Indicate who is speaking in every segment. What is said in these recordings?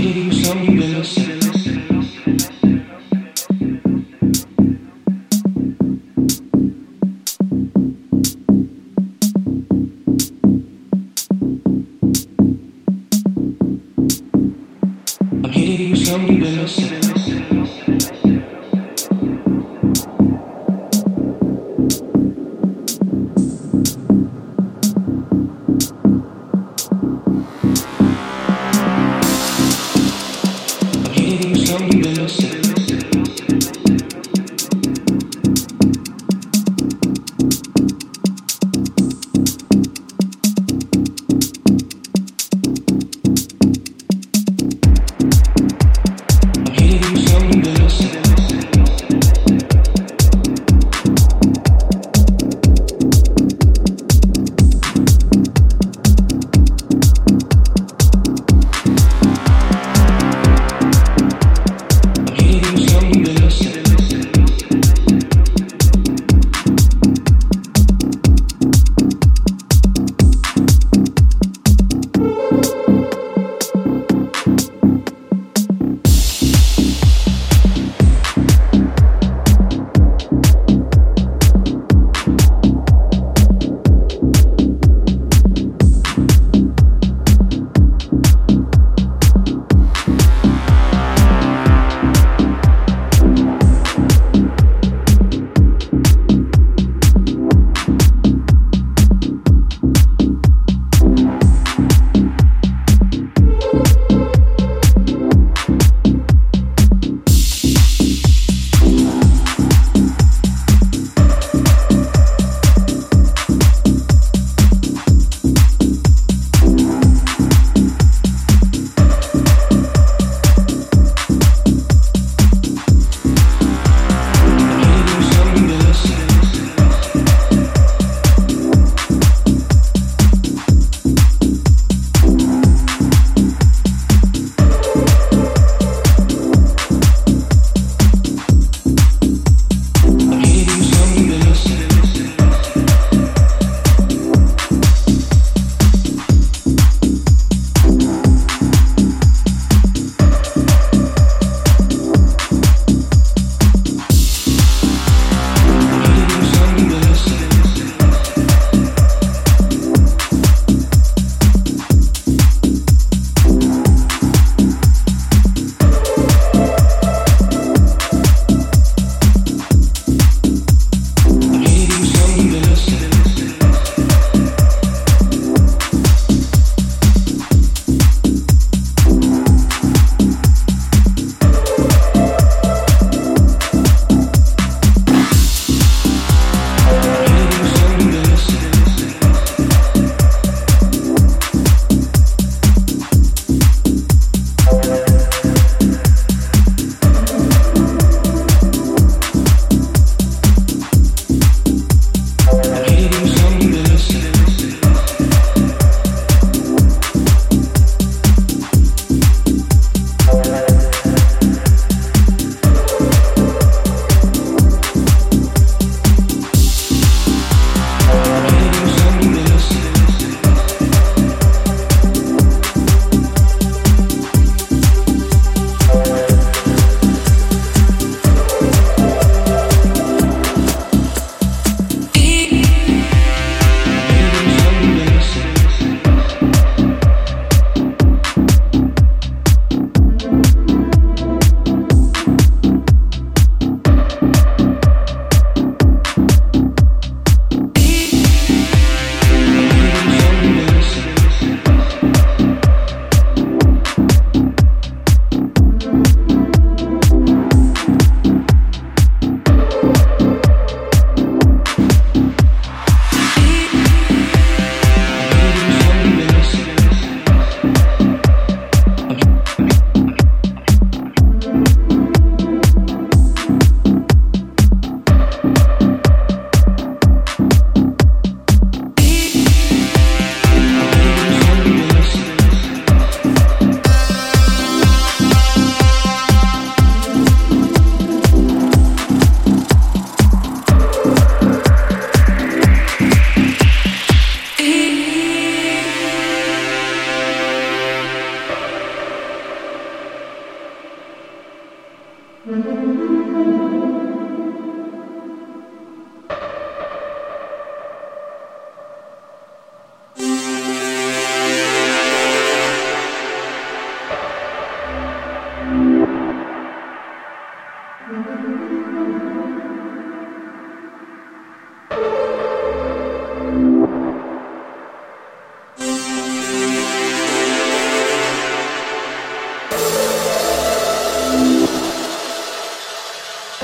Speaker 1: Did you send you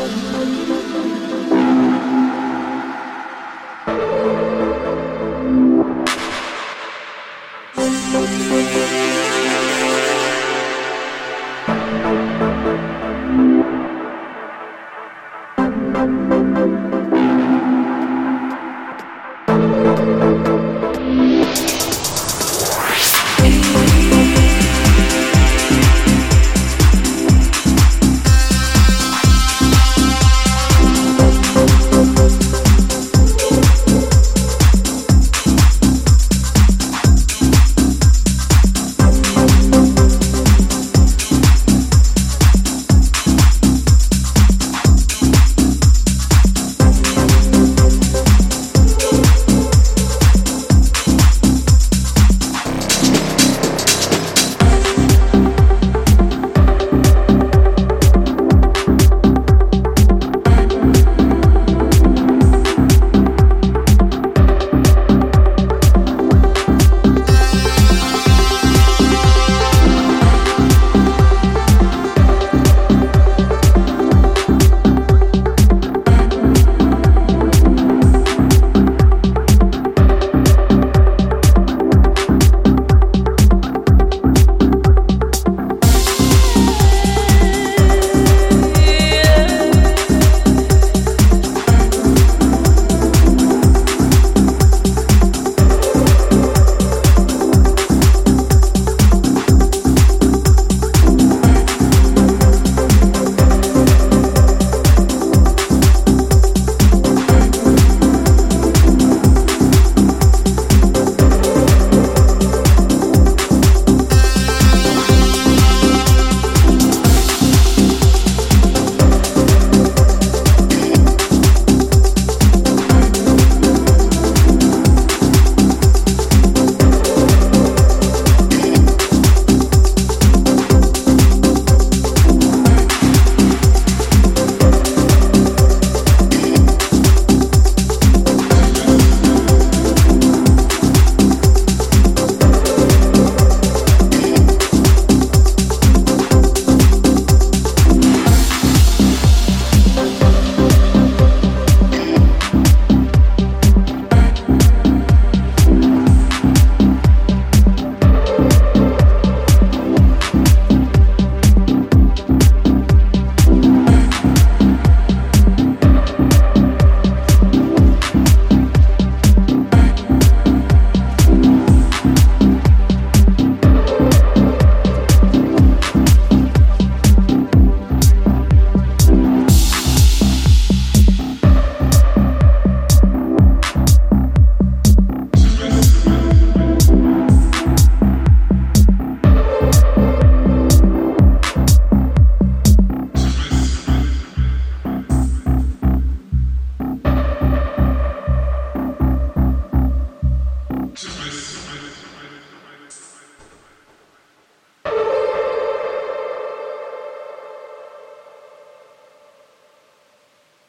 Speaker 1: Thank you.